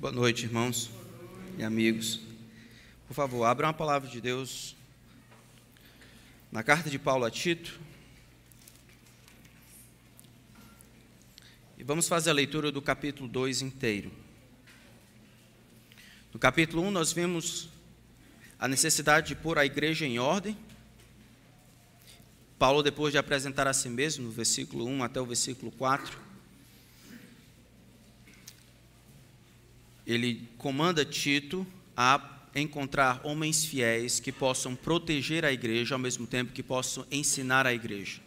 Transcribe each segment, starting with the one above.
Boa noite, irmãos e amigos. Por favor, abra uma palavra de Deus na carta de Paulo a Tito. E vamos fazer a leitura do capítulo 2 inteiro. No capítulo 1, um, nós vimos a necessidade de pôr a igreja em ordem. Paulo, depois de apresentar a si mesmo, no versículo 1 até o versículo 4, ele comanda Tito a encontrar homens fiéis que possam proteger a igreja ao mesmo tempo que possam ensinar a igreja.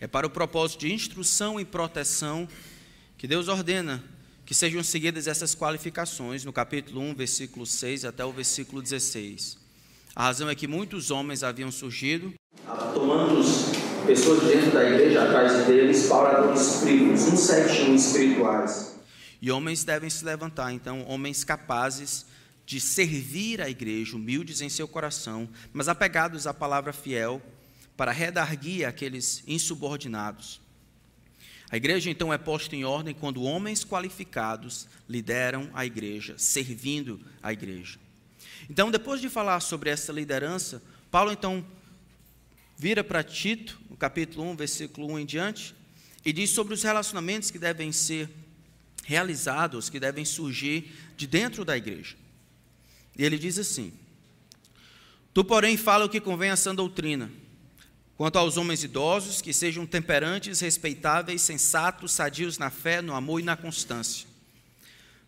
É para o propósito de instrução e proteção que Deus ordena que sejam seguidas essas qualificações no capítulo 1, versículo 6 até o versículo 16. A razão é que muitos homens haviam surgido, tomando pessoas dentro da igreja atrás deles, para espíritos, uns sete espirituais e homens devem se levantar, então, homens capazes de servir a igreja, humildes em seu coração, mas apegados à palavra fiel, para redarguir aqueles insubordinados. A igreja, então, é posta em ordem quando homens qualificados lideram a igreja, servindo a igreja. Então, depois de falar sobre essa liderança, Paulo, então, vira para Tito, no capítulo 1, versículo 1 em diante, e diz sobre os relacionamentos que devem ser realizados que devem surgir de dentro da igreja. E ele diz assim: Tu, porém, fala o que convém a sã doutrina. Quanto aos homens idosos, que sejam temperantes, respeitáveis, sensatos, sadios na fé, no amor e na constância.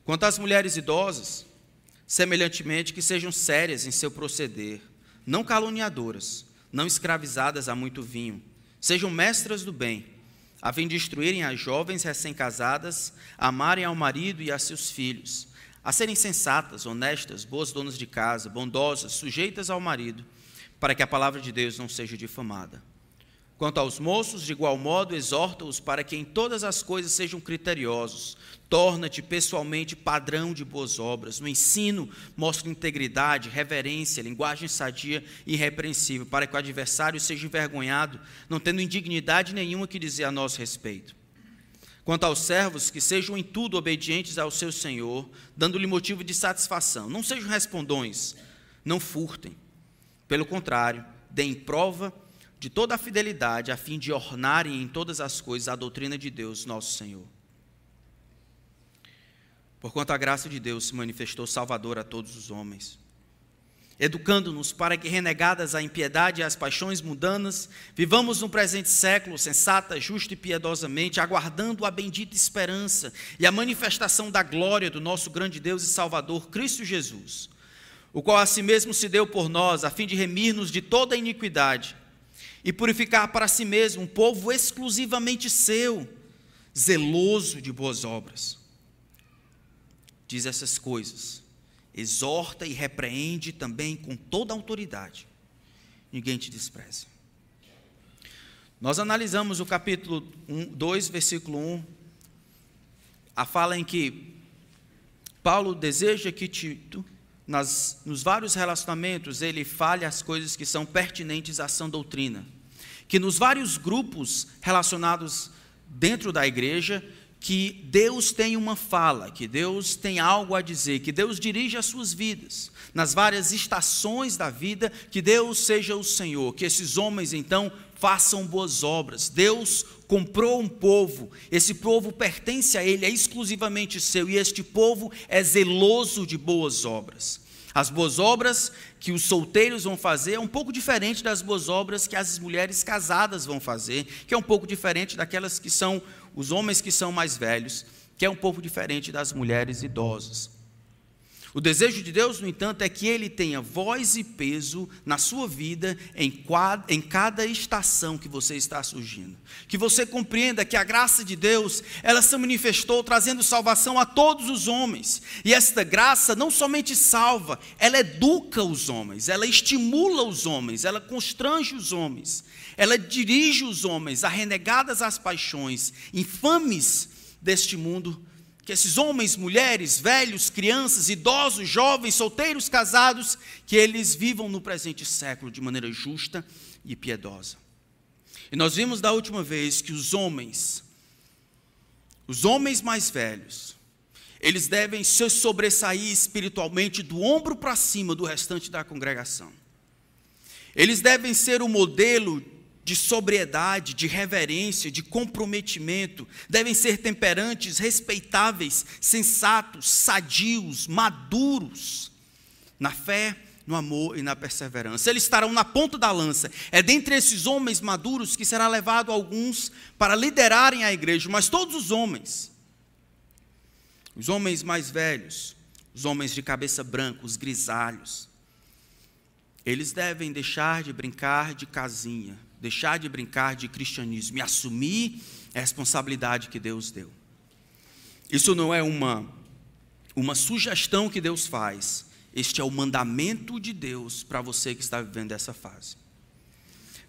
Quanto às mulheres idosas, semelhantemente, que sejam sérias em seu proceder, não caluniadoras, não escravizadas a muito vinho, sejam mestras do bem a fim de instruírem as jovens recém-casadas a amarem ao marido e a seus filhos, a serem sensatas, honestas, boas donas de casa, bondosas, sujeitas ao marido, para que a palavra de Deus não seja difamada. Quanto aos moços, de igual modo, exorta-os para que em todas as coisas sejam criteriosos. Torna-te pessoalmente padrão de boas obras. No ensino, mostra integridade, reverência, linguagem sadia e irrepreensível, para que o adversário seja envergonhado, não tendo indignidade nenhuma que dizer a nosso respeito. Quanto aos servos, que sejam em tudo obedientes ao seu Senhor, dando-lhe motivo de satisfação. Não sejam respondões, não furtem. Pelo contrário, deem prova de toda a fidelidade, a fim de ornarem em todas as coisas a doutrina de Deus, nosso Senhor. Porquanto a graça de Deus se manifestou salvadora a todos os homens, educando-nos para que, renegadas a impiedade e as paixões mundanas, vivamos no presente século sensata, justa e piedosamente, aguardando a bendita esperança e a manifestação da glória do nosso grande Deus e Salvador, Cristo Jesus, o qual a si mesmo se deu por nós, a fim de remir-nos de toda a iniquidade e purificar para si mesmo um povo exclusivamente seu, zeloso de boas obras. Diz essas coisas, exorta e repreende também com toda autoridade. Ninguém te despreze. Nós analisamos o capítulo 2, versículo 1, a fala em que Paulo deseja que Tito nas, nos vários relacionamentos, ele fale as coisas que são pertinentes à sã doutrina. Que nos vários grupos relacionados dentro da igreja, que Deus tem uma fala, que Deus tem algo a dizer, que Deus dirige as suas vidas, nas várias estações da vida, que Deus seja o Senhor, que esses homens então façam boas obras. Deus comprou um povo, esse povo pertence a Ele, é exclusivamente seu, e este povo é zeloso de boas obras. As boas obras que os solteiros vão fazer é um pouco diferente das boas obras que as mulheres casadas vão fazer, que é um pouco diferente daquelas que são os homens que são mais velhos, que é um pouco diferente das mulheres idosas. O desejo de Deus, no entanto, é que ele tenha voz e peso na sua vida em, em cada estação que você está surgindo. Que você compreenda que a graça de Deus, ela se manifestou trazendo salvação a todos os homens. E esta graça não somente salva, ela educa os homens, ela estimula os homens, ela constrange os homens, ela dirige os homens a renegadas as paixões infames deste mundo que esses homens, mulheres, velhos, crianças, idosos, jovens, solteiros, casados, que eles vivam no presente século de maneira justa e piedosa. E nós vimos da última vez que os homens, os homens mais velhos, eles devem se sobressair espiritualmente do ombro para cima do restante da congregação. Eles devem ser o modelo de sobriedade, de reverência, de comprometimento, devem ser temperantes, respeitáveis, sensatos, sadios, maduros na fé, no amor e na perseverança. Eles estarão na ponta da lança. É dentre esses homens maduros que será levado alguns para liderarem a igreja, mas todos os homens, os homens mais velhos, os homens de cabeça branca, os grisalhos, eles devem deixar de brincar de casinha, deixar de brincar de cristianismo e assumir a responsabilidade que Deus deu. Isso não é uma, uma sugestão que Deus faz, este é o mandamento de Deus para você que está vivendo essa fase.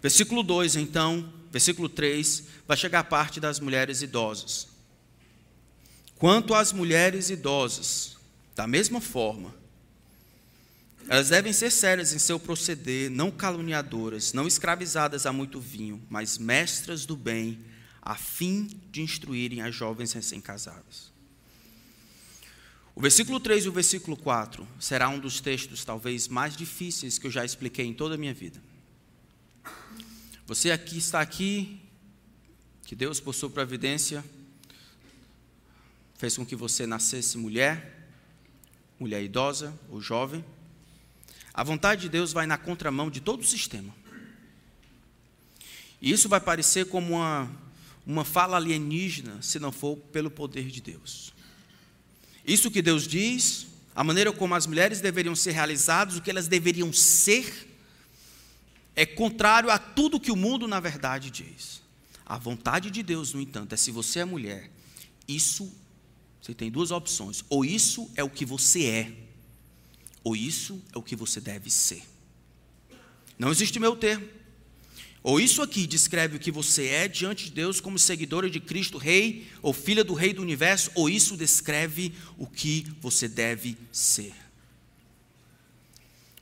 Versículo 2, então, versículo 3, vai chegar a parte das mulheres idosas. Quanto às mulheres idosas, da mesma forma, elas devem ser sérias em seu proceder, não caluniadoras, não escravizadas a muito vinho, mas mestras do bem, a fim de instruírem as jovens recém-casadas. O versículo 3 e o versículo 4 será um dos textos talvez mais difíceis que eu já expliquei em toda a minha vida. Você aqui está aqui, que Deus, por sua providência, fez com que você nascesse mulher, mulher idosa ou jovem. A vontade de Deus vai na contramão de todo o sistema. E isso vai parecer como uma, uma fala alienígena, se não for pelo poder de Deus. Isso que Deus diz, a maneira como as mulheres deveriam ser realizadas, o que elas deveriam ser, é contrário a tudo que o mundo, na verdade, diz. A vontade de Deus, no entanto, é se você é mulher, isso, você tem duas opções: ou isso é o que você é, ou isso é o que você deve ser. Não existe meu termo. Ou isso aqui descreve o que você é diante de Deus como seguidora de Cristo, rei ou filha do rei do universo, ou isso descreve o que você deve ser.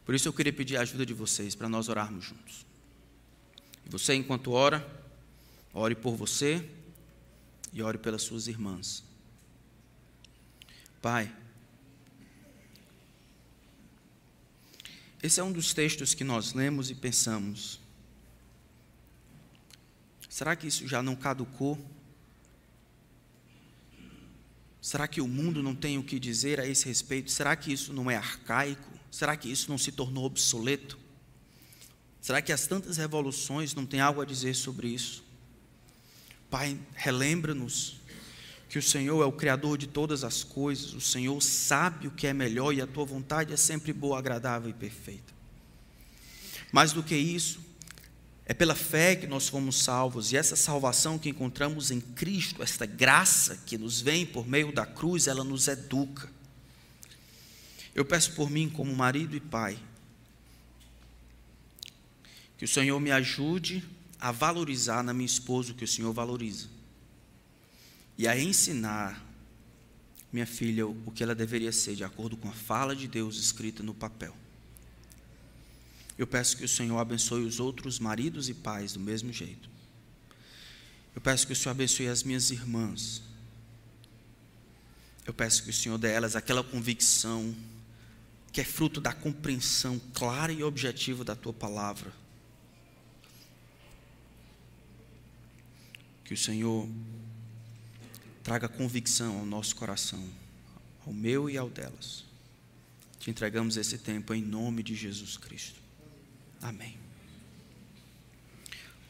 Por isso eu queria pedir a ajuda de vocês para nós orarmos juntos. E você, enquanto ora, ore por você e ore pelas suas irmãs. Pai, esse é um dos textos que nós lemos e pensamos. Será que isso já não caducou? Será que o mundo não tem o que dizer a esse respeito? Será que isso não é arcaico? Será que isso não se tornou obsoleto? Será que as tantas revoluções não têm algo a dizer sobre isso? Pai, relembra-nos que o Senhor é o Criador de todas as coisas, o Senhor sabe o que é melhor e a tua vontade é sempre boa, agradável e perfeita. Mais do que isso, é pela fé que nós fomos salvos, e essa salvação que encontramos em Cristo, esta graça que nos vem por meio da cruz, ela nos educa. Eu peço por mim, como marido e pai, que o Senhor me ajude a valorizar na minha esposa o que o Senhor valoriza, e a ensinar minha filha o que ela deveria ser, de acordo com a fala de Deus escrita no papel. Eu peço que o Senhor abençoe os outros maridos e pais do mesmo jeito. Eu peço que o Senhor abençoe as minhas irmãs. Eu peço que o Senhor dê a elas aquela convicção que é fruto da compreensão clara e objetiva da tua palavra. Que o Senhor traga convicção ao nosso coração, ao meu e ao delas. Te entregamos esse tempo em nome de Jesus Cristo. Amém.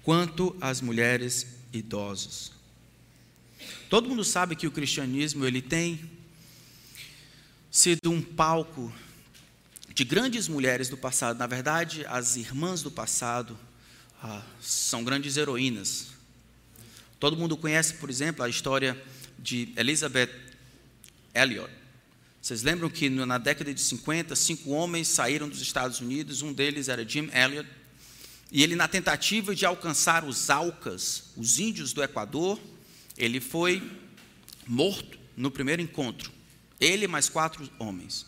Quanto às mulheres idosas. Todo mundo sabe que o cristianismo ele tem sido um palco de grandes mulheres do passado. Na verdade, as irmãs do passado ah, são grandes heroínas. Todo mundo conhece, por exemplo, a história de Elizabeth Elliot. Vocês lembram que na década de 50, cinco homens saíram dos Estados Unidos, um deles era Jim Elliot, e ele, na tentativa de alcançar os Aucas, os índios do Equador, ele foi morto no primeiro encontro. Ele mais quatro homens.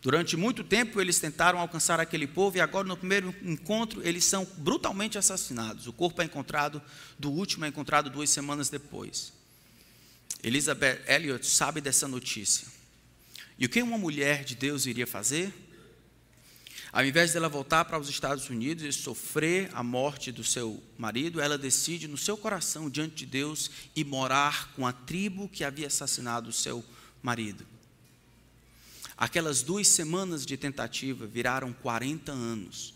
Durante muito tempo eles tentaram alcançar aquele povo e agora no primeiro encontro eles são brutalmente assassinados. O corpo é encontrado, do último é encontrado duas semanas depois. Elizabeth Elliot sabe dessa notícia. E o que uma mulher de Deus iria fazer? Ao invés dela voltar para os Estados Unidos e sofrer a morte do seu marido, ela decide no seu coração diante de Deus e morar com a tribo que havia assassinado o seu marido. Aquelas duas semanas de tentativa viraram 40 anos.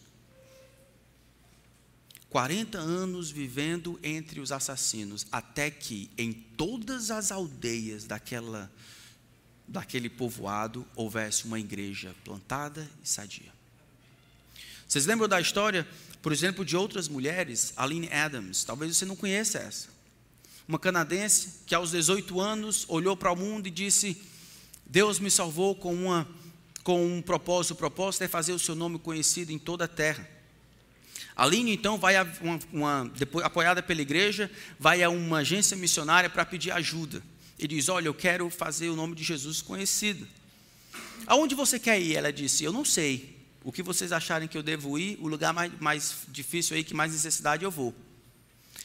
40 anos vivendo entre os assassinos, até que em todas as aldeias daquela, daquele povoado houvesse uma igreja plantada e sadia. Vocês lembram da história, por exemplo, de outras mulheres, Aline Adams? Talvez você não conheça essa. Uma canadense que aos 18 anos olhou para o mundo e disse: Deus me salvou com, uma, com um propósito. O propósito é fazer o seu nome conhecido em toda a terra. Aline, então, vai a uma, uma, depois, apoiada pela igreja, vai a uma agência missionária para pedir ajuda. E diz: Olha, eu quero fazer o nome de Jesus conhecido. Aonde você quer ir? Ela disse: Eu não sei. O que vocês acharem que eu devo ir, o lugar mais, mais difícil aí, que mais necessidade eu vou.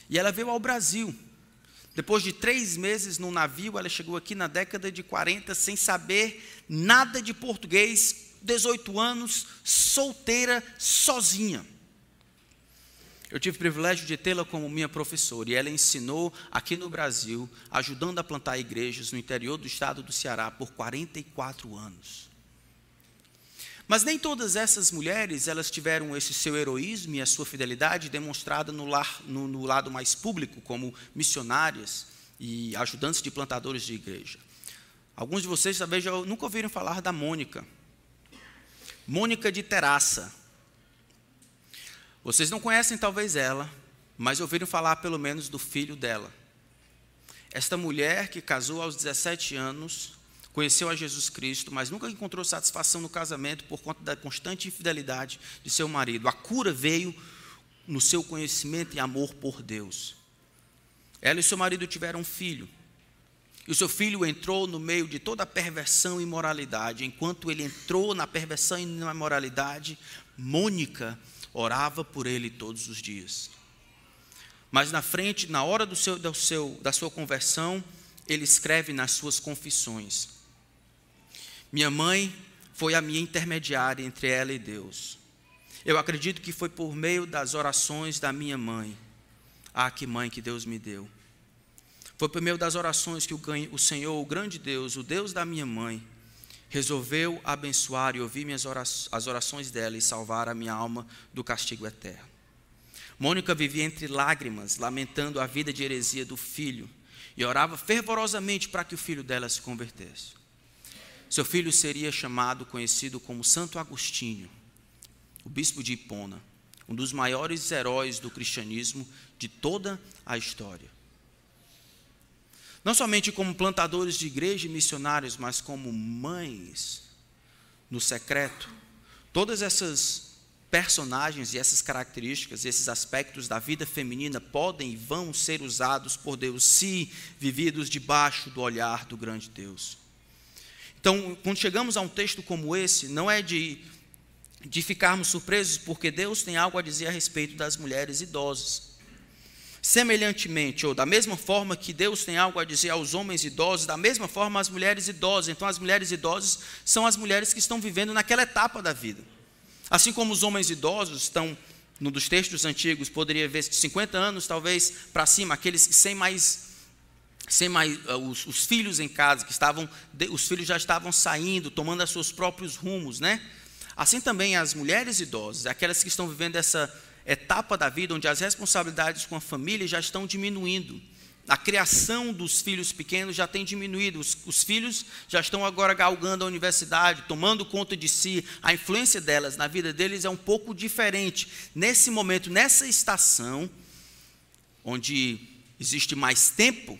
E ela veio ao Brasil. Depois de três meses no navio, ela chegou aqui na década de 40 sem saber nada de português, 18 anos, solteira, sozinha. Eu tive o privilégio de tê-la como minha professora e ela ensinou aqui no Brasil, ajudando a plantar igrejas no interior do estado do Ceará por 44 anos. Mas nem todas essas mulheres elas tiveram esse seu heroísmo e a sua fidelidade demonstrada no, lar, no, no lado mais público, como missionárias e ajudantes de plantadores de igreja. Alguns de vocês talvez já nunca ouviram falar da Mônica. Mônica de Terraça. Vocês não conhecem talvez ela, mas ouviram falar pelo menos do filho dela. Esta mulher que casou aos 17 anos conheceu a Jesus Cristo, mas nunca encontrou satisfação no casamento por conta da constante infidelidade de seu marido. A cura veio no seu conhecimento e amor por Deus. Ela e seu marido tiveram um filho. E o seu filho entrou no meio de toda a perversão e imoralidade. Enquanto ele entrou na perversão e na imoralidade, Mônica orava por ele todos os dias. Mas na frente, na hora do seu, do seu, da sua conversão, ele escreve nas suas confissões: minha mãe foi a minha intermediária entre ela e Deus. Eu acredito que foi por meio das orações da minha mãe. Ah, que mãe que Deus me deu. Foi por meio das orações que o Senhor, o grande Deus, o Deus da minha mãe, resolveu abençoar e ouvir minhas orações, as orações dela e salvar a minha alma do castigo eterno. Mônica vivia entre lágrimas, lamentando a vida de heresia do filho, e orava fervorosamente para que o filho dela se convertesse. Seu filho seria chamado, conhecido como Santo Agostinho, o bispo de Hipona, um dos maiores heróis do cristianismo de toda a história. Não somente como plantadores de igreja e missionários, mas como mães no secreto. Todas essas personagens e essas características, esses aspectos da vida feminina podem e vão ser usados por Deus se vividos debaixo do olhar do grande Deus. Então, quando chegamos a um texto como esse, não é de, de ficarmos surpresos, porque Deus tem algo a dizer a respeito das mulheres idosas. Semelhantemente, ou da mesma forma que Deus tem algo a dizer aos homens idosos, da mesma forma as mulheres idosas. Então, as mulheres idosas são as mulheres que estão vivendo naquela etapa da vida. Assim como os homens idosos estão, no dos textos antigos, poderia ver de 50 anos talvez para cima, aqueles que sem mais sem mais uh, os, os, filhos em casa que estavam os filhos já estavam saindo tomando os seus próprios rumos né assim também as mulheres idosas aquelas que estão vivendo essa etapa da vida onde as responsabilidades com a família já estão diminuindo. A criação dos filhos pequenos já tem diminuído. Os, os filhos já estão agora galgando a universidade tomando conta de si. A influência delas na vida deles é um pouco diferente. Nesse momento nessa estação onde existe mais tempo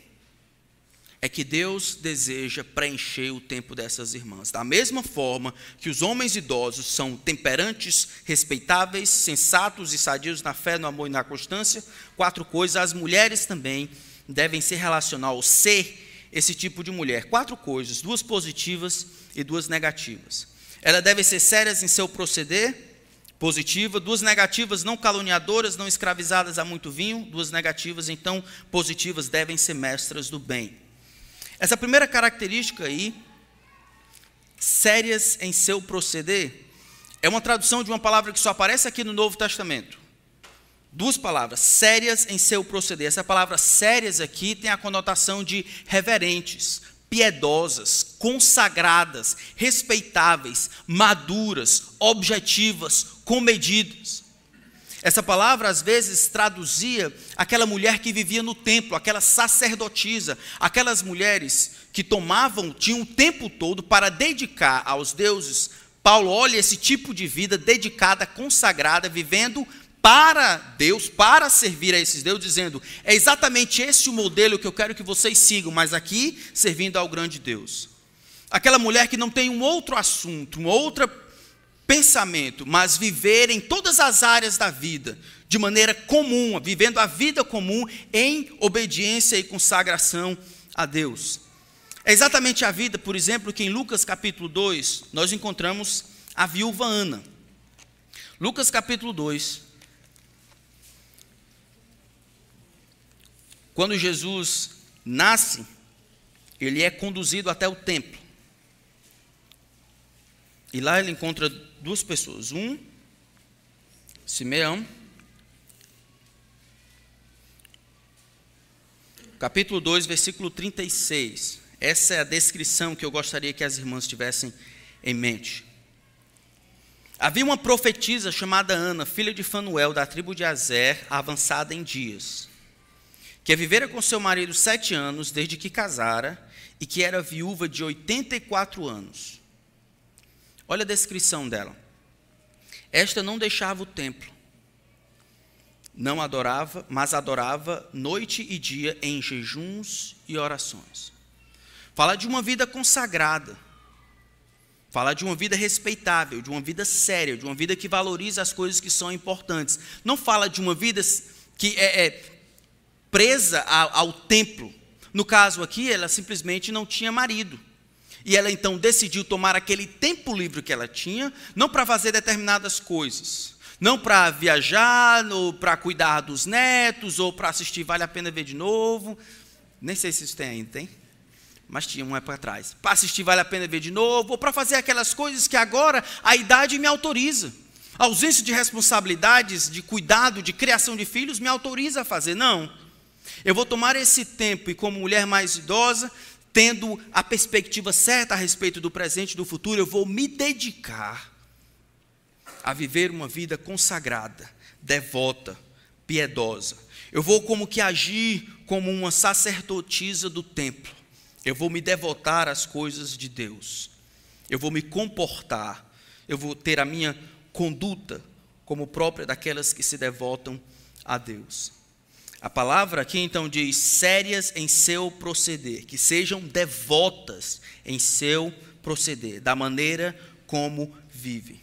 é que Deus deseja preencher o tempo dessas irmãs. Da mesma forma que os homens idosos são temperantes, respeitáveis, sensatos e sadios na fé, no amor e na constância, quatro coisas, as mulheres também devem se relacionar ao ser esse tipo de mulher. Quatro coisas, duas positivas e duas negativas. Elas devem ser sérias em seu proceder, positiva, duas negativas, não caluniadoras, não escravizadas a muito vinho, duas negativas, então positivas devem ser mestras do bem. Essa primeira característica aí, sérias em seu proceder, é uma tradução de uma palavra que só aparece aqui no Novo Testamento. Duas palavras, sérias em seu proceder. Essa palavra sérias aqui tem a conotação de reverentes, piedosas, consagradas, respeitáveis, maduras, objetivas, comedidas. Essa palavra às vezes traduzia aquela mulher que vivia no templo, aquela sacerdotisa, aquelas mulheres que tomavam, tinham o tempo todo para dedicar aos deuses. Paulo olha esse tipo de vida dedicada, consagrada, vivendo para Deus, para servir a esses deuses, dizendo: é exatamente esse o modelo que eu quero que vocês sigam, mas aqui servindo ao grande Deus. Aquela mulher que não tem um outro assunto, um outro pensamento, mas viver em todas as áreas da vida, de maneira comum, vivendo a vida comum em obediência e consagração a Deus. É exatamente a vida, por exemplo, que em Lucas capítulo 2 nós encontramos a viúva Ana. Lucas capítulo 2, Quando Jesus nasce, ele é conduzido até o templo. E lá ele encontra duas pessoas. Um, Simeão. Capítulo 2, versículo 36. Essa é a descrição que eu gostaria que as irmãs tivessem em mente. Havia uma profetisa chamada Ana, filha de Fanuel, da tribo de Azer, avançada em dias que vivera com seu marido sete anos desde que casara e que era viúva de 84 anos. Olha a descrição dela. Esta não deixava o templo, não adorava, mas adorava noite e dia em jejuns e orações. Fala de uma vida consagrada. Fala de uma vida respeitável, de uma vida séria, de uma vida que valoriza as coisas que são importantes. Não fala de uma vida que é, é presa ao templo. No caso aqui, ela simplesmente não tinha marido. E ela então decidiu tomar aquele tempo livre que ela tinha, não para fazer determinadas coisas, não para viajar, ou para cuidar dos netos, ou para assistir Vale a Pena Ver de Novo. Nem sei se isso tem ainda, tem? Mas tinha uma época atrás. Para assistir Vale a Pena Ver de Novo, ou para fazer aquelas coisas que agora a idade me autoriza. A ausência de responsabilidades, de cuidado, de criação de filhos me autoriza a fazer. Não. Eu vou tomar esse tempo e, como mulher mais idosa, tendo a perspectiva certa a respeito do presente e do futuro, eu vou me dedicar a viver uma vida consagrada, devota, piedosa. Eu vou como que agir como uma sacerdotisa do templo. Eu vou me devotar às coisas de Deus. Eu vou me comportar. Eu vou ter a minha conduta como própria daquelas que se devotam a Deus. A palavra aqui então diz sérias em seu proceder, que sejam devotas em seu proceder, da maneira como vive.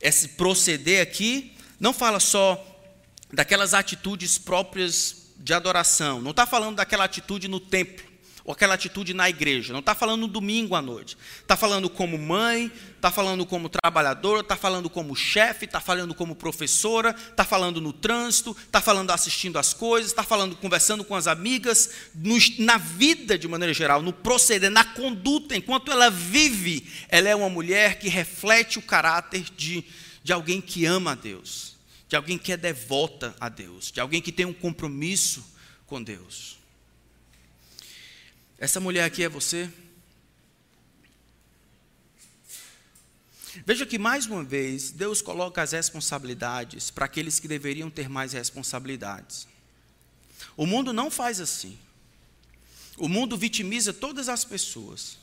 Esse proceder aqui não fala só daquelas atitudes próprias de adoração, não está falando daquela atitude no templo, ou aquela atitude na igreja. Não está falando no domingo à noite. Está falando como mãe, está falando como trabalhadora, está falando como chefe, está falando como professora, está falando no trânsito, está falando assistindo às coisas, está falando conversando com as amigas, no, na vida de maneira geral, no proceder, na conduta, enquanto ela vive, ela é uma mulher que reflete o caráter de, de alguém que ama a Deus, de alguém que é devota a Deus, de alguém que tem um compromisso com Deus. Essa mulher aqui é você? Veja que, mais uma vez, Deus coloca as responsabilidades para aqueles que deveriam ter mais responsabilidades. O mundo não faz assim. O mundo vitimiza todas as pessoas.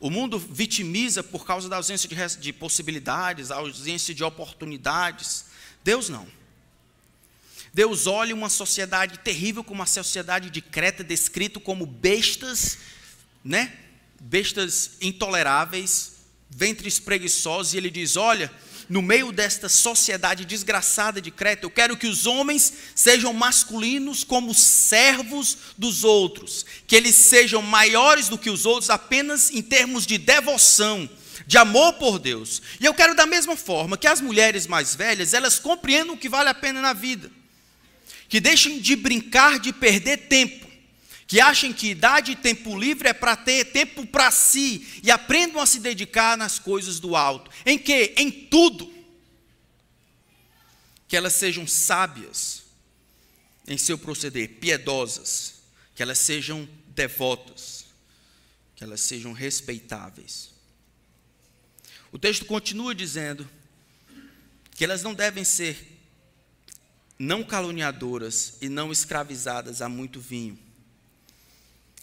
O mundo vitimiza por causa da ausência de, de possibilidades, ausência de oportunidades. Deus não. Deus olha uma sociedade terrível como a sociedade de Creta, descrito como bestas, né? Bestas intoleráveis, ventres preguiçosos, e ele diz: Olha, no meio desta sociedade desgraçada de Creta, eu quero que os homens sejam masculinos como servos dos outros, que eles sejam maiores do que os outros apenas em termos de devoção, de amor por Deus. E eu quero da mesma forma que as mulheres mais velhas, elas compreendam o que vale a pena na vida que deixem de brincar de perder tempo, que achem que idade e tempo livre é para ter tempo para si e aprendam a se dedicar nas coisas do alto. Em que? Em tudo. Que elas sejam sábias em seu proceder, piedosas, que elas sejam devotas, que elas sejam respeitáveis. O texto continua dizendo que elas não devem ser não caluniadoras e não escravizadas a muito vinho.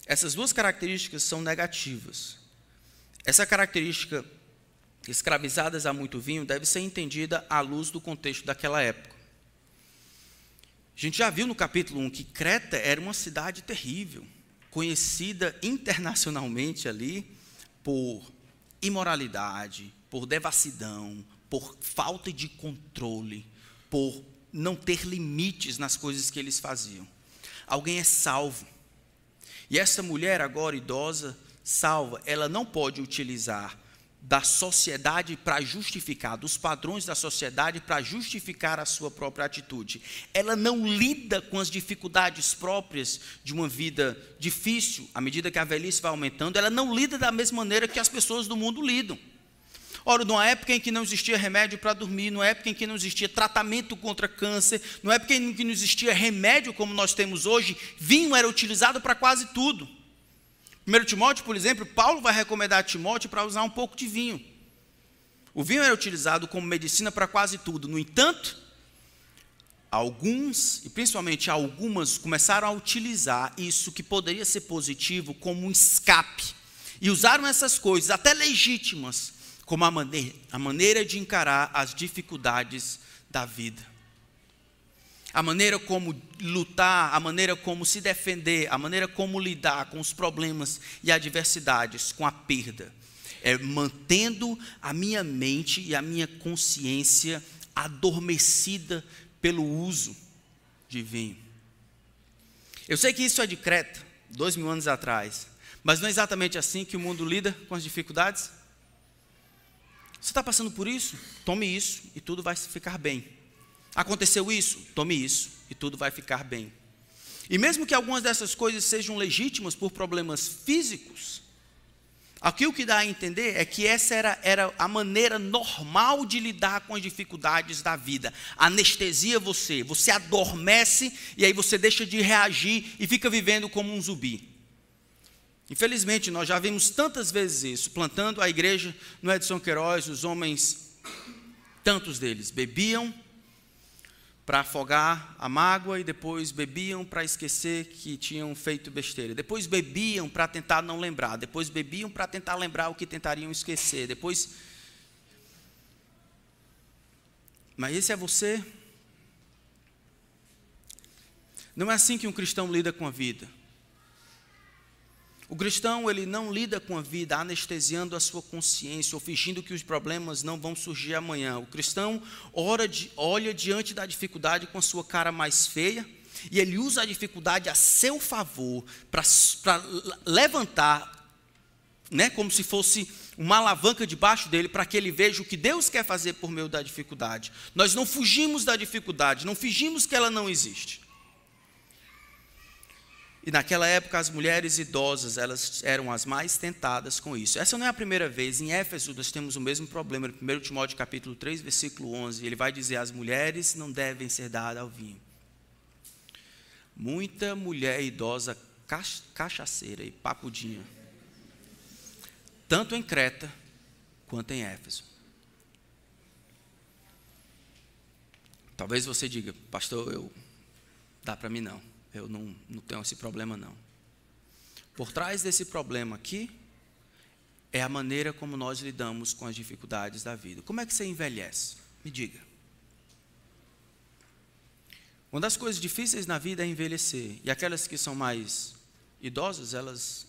Essas duas características são negativas. Essa característica, escravizadas a muito vinho, deve ser entendida à luz do contexto daquela época. A gente já viu no capítulo 1 que Creta era uma cidade terrível, conhecida internacionalmente ali por imoralidade, por devassidão, por falta de controle, por não ter limites nas coisas que eles faziam. Alguém é salvo. E essa mulher, agora idosa, salva, ela não pode utilizar da sociedade para justificar, dos padrões da sociedade para justificar a sua própria atitude. Ela não lida com as dificuldades próprias de uma vida difícil, à medida que a velhice vai aumentando, ela não lida da mesma maneira que as pessoas do mundo lidam. Ora, numa época em que não existia remédio para dormir, numa época em que não existia tratamento contra câncer, numa época em que não existia remédio como nós temos hoje, vinho era utilizado para quase tudo. 1 Timóteo, por exemplo, Paulo vai recomendar a Timóteo para usar um pouco de vinho. O vinho era utilizado como medicina para quase tudo. No entanto, alguns, e principalmente algumas, começaram a utilizar isso que poderia ser positivo como um escape. E usaram essas coisas, até legítimas, como a maneira, a maneira de encarar as dificuldades da vida. A maneira como lutar, a maneira como se defender, a maneira como lidar com os problemas e adversidades, com a perda. É mantendo a minha mente e a minha consciência adormecida pelo uso de vinho. Eu sei que isso é de Creta, dois mil anos atrás, mas não é exatamente assim que o mundo lida com as dificuldades? Você está passando por isso? Tome isso e tudo vai ficar bem. Aconteceu isso? Tome isso e tudo vai ficar bem. E mesmo que algumas dessas coisas sejam legítimas por problemas físicos, aqui o que dá a entender é que essa era, era a maneira normal de lidar com as dificuldades da vida. Anestesia você, você adormece e aí você deixa de reagir e fica vivendo como um zumbi. Infelizmente, nós já vimos tantas vezes isso, plantando a igreja no Edson Queiroz, os homens, tantos deles, bebiam para afogar a mágoa e depois bebiam para esquecer que tinham feito besteira. Depois bebiam para tentar não lembrar, depois bebiam para tentar lembrar o que tentariam esquecer. Depois Mas esse é você? Não é assim que um cristão lida com a vida. O cristão, ele não lida com a vida anestesiando a sua consciência ou fingindo que os problemas não vão surgir amanhã. O cristão ora de, olha diante da dificuldade com a sua cara mais feia e ele usa a dificuldade a seu favor para levantar, né, como se fosse uma alavanca debaixo dele para que ele veja o que Deus quer fazer por meio da dificuldade. Nós não fugimos da dificuldade, não fingimos que ela não existe. E naquela época as mulheres idosas, elas eram as mais tentadas com isso. Essa não é a primeira vez. Em Éfeso nós temos o mesmo problema. No 1 Timóteo capítulo 3, versículo 11, ele vai dizer: as mulheres não devem ser dadas ao vinho. Muita mulher idosa cachaceira e papudinha. Tanto em Creta quanto em Éfeso. Talvez você diga, pastor, eu dá para mim não. Eu não, não tenho esse problema, não. Por trás desse problema aqui, é a maneira como nós lidamos com as dificuldades da vida. Como é que você envelhece? Me diga. Uma das coisas difíceis na vida é envelhecer. E aquelas que são mais idosas, elas,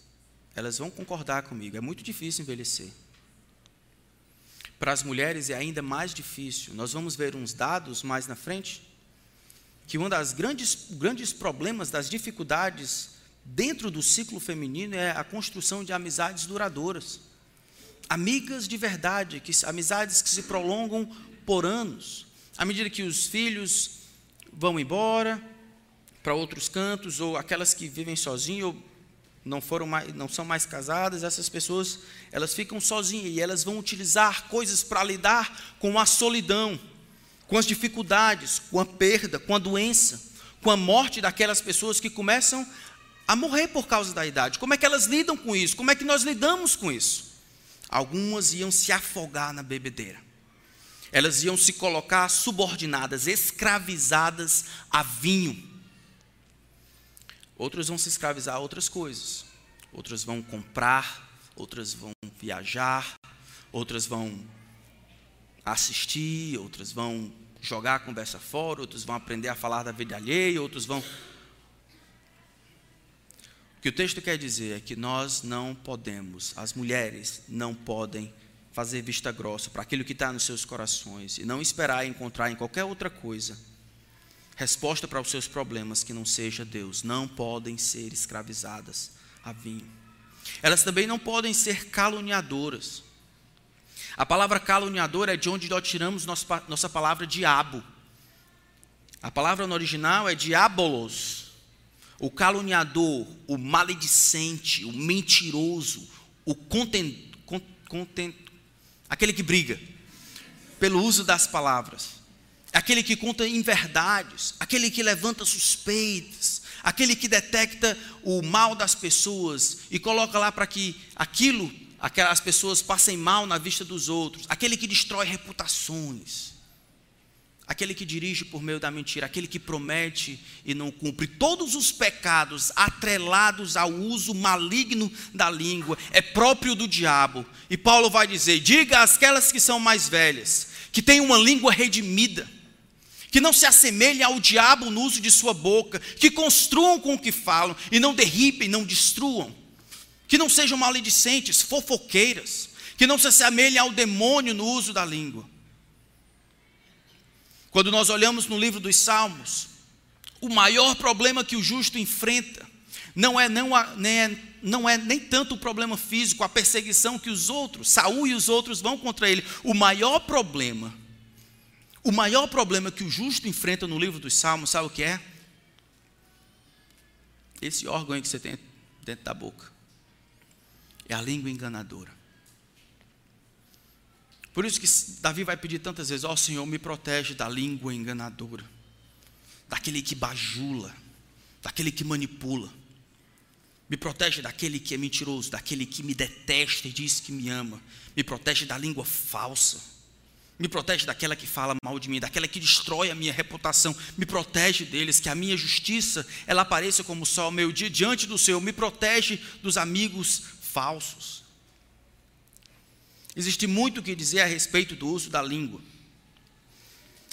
elas vão concordar comigo. É muito difícil envelhecer. Para as mulheres é ainda mais difícil. Nós vamos ver uns dados mais na frente que um dos grandes, grandes problemas, das dificuldades dentro do ciclo feminino é a construção de amizades duradouras. Amigas de verdade, que, amizades que se prolongam por anos. À medida que os filhos vão embora para outros cantos, ou aquelas que vivem sozinhos, ou não foram mais, não são mais casadas, essas pessoas, elas ficam sozinhas e elas vão utilizar coisas para lidar com a solidão, com as dificuldades, com a perda, com a doença, com a morte daquelas pessoas que começam a morrer por causa da idade. Como é que elas lidam com isso? Como é que nós lidamos com isso? Algumas iam se afogar na bebedeira. Elas iam se colocar subordinadas, escravizadas a vinho. Outros vão se escravizar a outras coisas. Outras vão comprar, outras vão viajar, outras vão assistir, outras vão jogar a conversa fora, outros vão aprender a falar da vida alheia, outros vão. O que o texto quer dizer é que nós não podemos, as mulheres não podem fazer vista grossa para aquilo que está nos seus corações e não esperar encontrar em qualquer outra coisa resposta para os seus problemas que não seja Deus. Não podem ser escravizadas a vinho. Elas também não podem ser caluniadoras. A palavra caluniador é de onde nós tiramos nossa, palavra diabo. A palavra no original é diabolos. O caluniador, o maledicente, o mentiroso, o content, aquele que briga pelo uso das palavras aquele que conta inverdades, aquele que levanta suspeitas, aquele que detecta o mal das pessoas e coloca lá para que aquilo, aquelas pessoas passem mal na vista dos outros, aquele que destrói reputações, aquele que dirige por meio da mentira, aquele que promete e não cumpre. Todos os pecados atrelados ao uso maligno da língua é próprio do diabo. E Paulo vai dizer: diga àquelas que são mais velhas, que têm uma língua redimida que não se assemelhem ao diabo no uso de sua boca, que construam com o que falam e não derribem, não destruam, que não sejam maledicentes, fofoqueiras, que não se assemelhem ao demônio no uso da língua. Quando nós olhamos no livro dos Salmos, o maior problema que o justo enfrenta não é, não, nem é, não é nem tanto o problema físico, a perseguição que os outros, Saul e os outros vão contra ele. O maior problema o maior problema que o justo enfrenta no livro dos Salmos, sabe o que é? Esse órgão aí que você tem dentro da boca. É a língua enganadora. Por isso que Davi vai pedir tantas vezes: Ó oh, Senhor, me protege da língua enganadora, daquele que bajula, daquele que manipula. Me protege daquele que é mentiroso, daquele que me detesta e diz que me ama. Me protege da língua falsa me protege daquela que fala mal de mim, daquela que destrói a minha reputação. Me protege deles, que a minha justiça ela apareça como sol ao meio-dia diante do Senhor. Me protege dos amigos falsos. Existe muito o que dizer a respeito do uso da língua.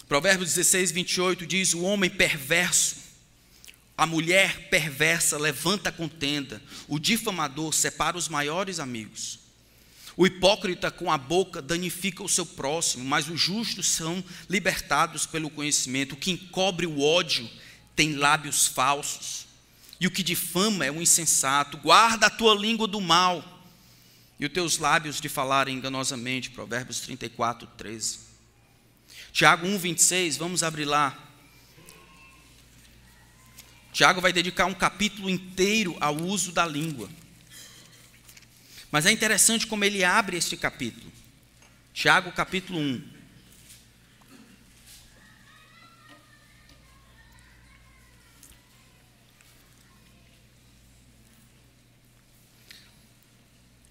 Provérbios 16, 28 diz: O homem perverso, a mulher perversa levanta contenda, o difamador separa os maiores amigos. O hipócrita com a boca danifica o seu próximo, mas os justos são libertados pelo conhecimento. O que encobre o ódio tem lábios falsos. E o que difama é o insensato. Guarda a tua língua do mal e os teus lábios de falar enganosamente. Provérbios 34, 13. Tiago 1, 26, vamos abrir lá. Tiago vai dedicar um capítulo inteiro ao uso da língua. Mas é interessante como ele abre este capítulo. Tiago, capítulo 1.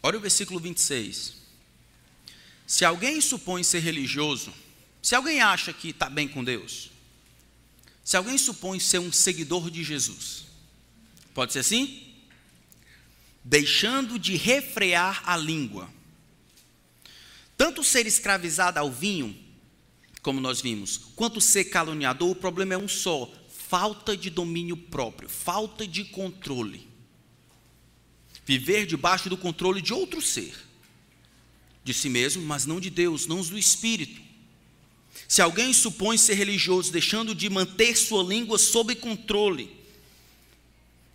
Olha o versículo 26. Se alguém supõe ser religioso, se alguém acha que está bem com Deus, se alguém supõe ser um seguidor de Jesus, pode ser assim? deixando de refrear a língua. Tanto ser escravizado ao vinho, como nós vimos, quanto ser caluniador, o problema é um só: falta de domínio próprio, falta de controle. Viver debaixo do controle de outro ser, de si mesmo, mas não de Deus, não do Espírito. Se alguém supõe ser religioso, deixando de manter sua língua sob controle,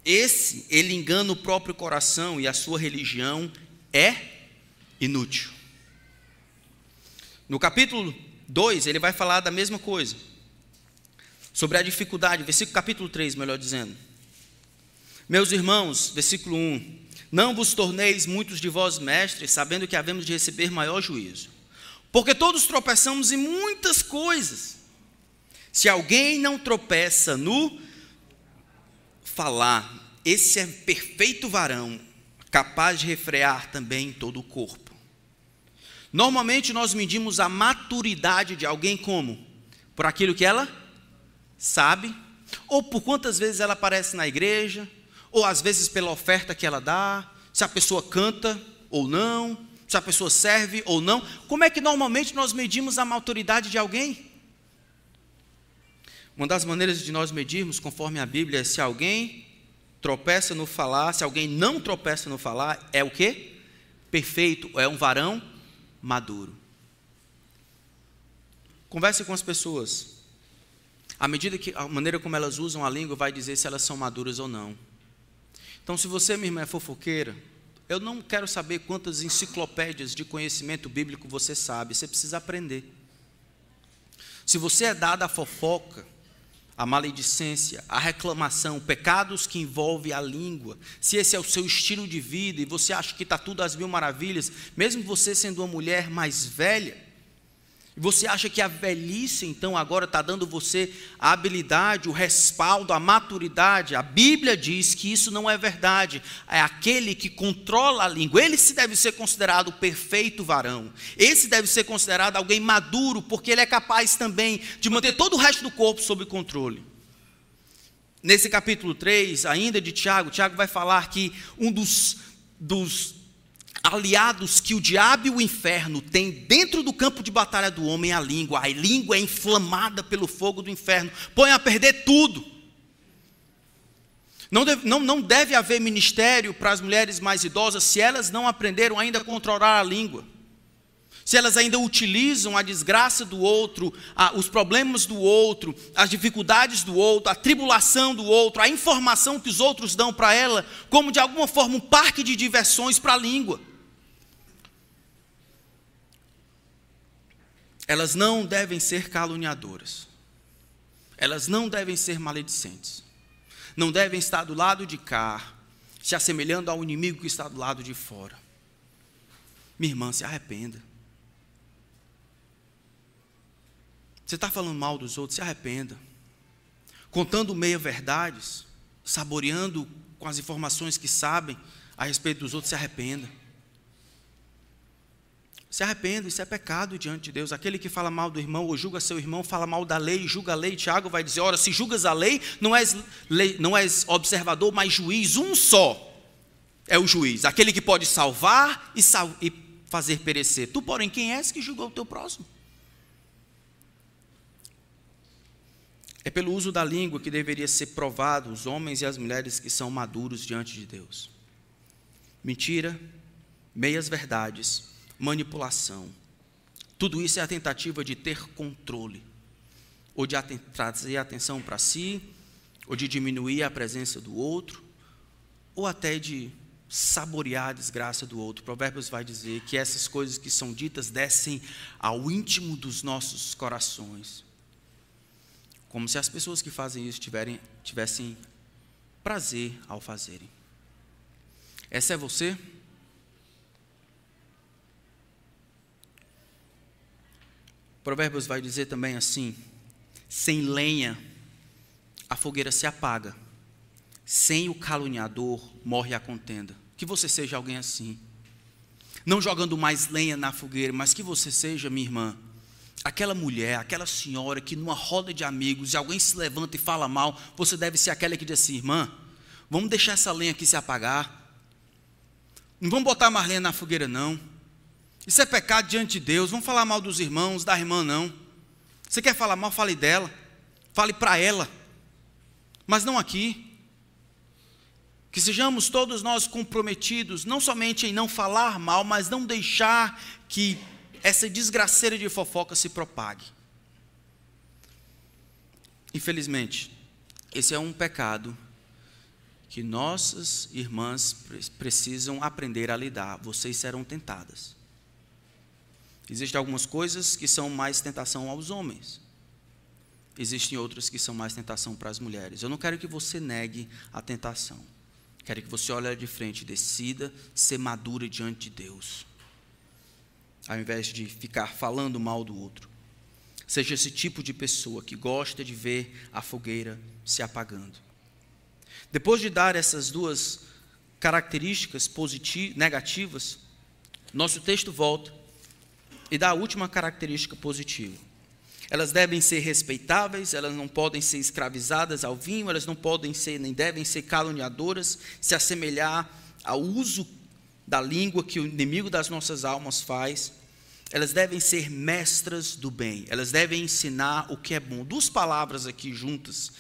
esse, ele engana o próprio coração e a sua religião é inútil. No capítulo 2, ele vai falar da mesma coisa. Sobre a dificuldade, versículo capítulo 3, melhor dizendo. Meus irmãos, versículo 1: Não vos torneis muitos de vós mestres, sabendo que havemos de receber maior juízo. Porque todos tropeçamos em muitas coisas. Se alguém não tropeça no falar, esse é perfeito varão, capaz de refrear também todo o corpo. Normalmente nós medimos a maturidade de alguém como? Por aquilo que ela sabe, ou por quantas vezes ela aparece na igreja, ou às vezes pela oferta que ela dá, se a pessoa canta ou não, se a pessoa serve ou não. Como é que normalmente nós medimos a maturidade de alguém? Uma das maneiras de nós medirmos, conforme a Bíblia, é se alguém tropeça no falar, se alguém não tropeça no falar, é o quê? Perfeito, é um varão maduro. Converse com as pessoas. À medida que a maneira como elas usam a língua vai dizer se elas são maduras ou não. Então, se você, minha irmã, é fofoqueira, eu não quero saber quantas enciclopédias de conhecimento bíblico você sabe, você precisa aprender. Se você é dada a fofoca, a maledicência, a reclamação, pecados que envolvem a língua, se esse é o seu estilo de vida e você acha que está tudo às mil maravilhas, mesmo você sendo uma mulher mais velha, e você acha que a velhice, então, agora está dando você a habilidade, o respaldo, a maturidade? A Bíblia diz que isso não é verdade. É aquele que controla a língua. Ele se deve ser considerado o perfeito varão. Esse deve ser considerado alguém maduro, porque ele é capaz também de manter todo o resto do corpo sob controle. Nesse capítulo 3, ainda de Tiago, Tiago vai falar que um dos, dos aliados que o diabo e o inferno têm dentro do campo de batalha do homem a língua. A língua é inflamada pelo fogo do inferno, põe a perder tudo. Não deve, não, não deve haver ministério para as mulheres mais idosas se elas não aprenderam ainda a controlar a língua. Se elas ainda utilizam a desgraça do outro, a, os problemas do outro, as dificuldades do outro, a tribulação do outro, a informação que os outros dão para ela, como de alguma forma um parque de diversões para a língua. Elas não devem ser caluniadoras. Elas não devem ser maledicentes. Não devem estar do lado de cá, se assemelhando ao inimigo que está do lado de fora. Minha irmã, se arrependa. Você está falando mal dos outros, se arrependa. Contando meia-verdades, saboreando com as informações que sabem a respeito dos outros, se arrependa. Se arrependa, isso é pecado diante de Deus. Aquele que fala mal do irmão ou julga seu irmão, fala mal da lei, julga a lei. Tiago vai dizer: ora, se julgas a lei, não és, lei, não és observador, mas juiz, um só é o juiz, aquele que pode salvar e, sal, e fazer perecer. Tu, porém, quem és que julgou o teu próximo? É pelo uso da língua que deveria ser provado os homens e as mulheres que são maduros diante de Deus. Mentira, meias verdades, manipulação. Tudo isso é a tentativa de ter controle, ou de trazer atenção para si, ou de diminuir a presença do outro, ou até de saborear a desgraça do outro. Provérbios vai dizer que essas coisas que são ditas descem ao íntimo dos nossos corações. Como se as pessoas que fazem isso tiverem, tivessem prazer ao fazerem. Essa é você? Provérbios vai dizer também assim: sem lenha a fogueira se apaga, sem o caluniador morre a contenda. Que você seja alguém assim. Não jogando mais lenha na fogueira, mas que você seja, minha irmã, aquela mulher, aquela senhora que numa roda de amigos, e alguém se levanta e fala mal, você deve ser aquela que diz assim: irmã, vamos deixar essa lenha aqui se apagar. Não vamos botar mais lenha na fogueira, não. Isso é pecado diante de Deus. Vamos falar mal dos irmãos, da irmã, não. Você quer falar mal, fale dela. Fale para ela. Mas não aqui. Que sejamos todos nós comprometidos, não somente em não falar mal, mas não deixar que essa desgraceira de fofoca se propague. Infelizmente, esse é um pecado que nossas irmãs precisam aprender a lidar. Vocês serão tentadas. Existem algumas coisas que são mais tentação aos homens. Existem outras que são mais tentação para as mulheres. Eu não quero que você negue a tentação. Quero que você olhe de frente e decida ser madura diante de Deus. Ao invés de ficar falando mal do outro. Seja esse tipo de pessoa que gosta de ver a fogueira se apagando. Depois de dar essas duas características positivas, negativas, nosso texto volta e dá a última característica positiva. Elas devem ser respeitáveis, elas não podem ser escravizadas ao vinho, elas não podem ser nem devem ser caluniadoras, se assemelhar ao uso da língua que o inimigo das nossas almas faz. Elas devem ser mestras do bem, elas devem ensinar o que é bom. Duas palavras aqui juntas.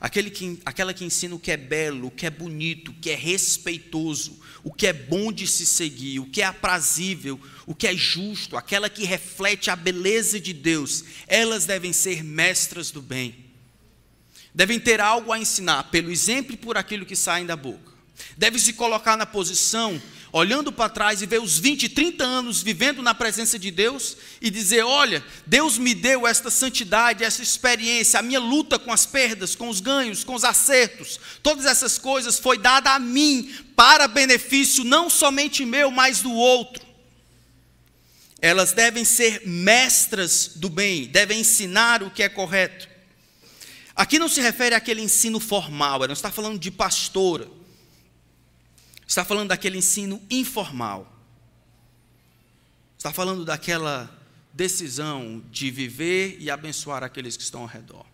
Aquele que, aquela que ensina o que é belo, o que é bonito, o que é respeitoso, o que é bom de se seguir, o que é aprazível, o que é justo, aquela que reflete a beleza de Deus, elas devem ser mestras do bem. Devem ter algo a ensinar pelo exemplo e por aquilo que sai da boca. Devem se colocar na posição, olhando para trás e ver os 20, 30 anos vivendo na presença de Deus e dizer: Olha, Deus me deu esta santidade, essa experiência, a minha luta com as perdas, com os ganhos, com os acertos, todas essas coisas foi dada a mim para benefício não somente meu, mas do outro. Elas devem ser mestras do bem, devem ensinar o que é correto. Aqui não se refere àquele ensino formal, ela não está falando de pastora, está falando daquele ensino informal, está falando daquela decisão de viver e abençoar aqueles que estão ao redor.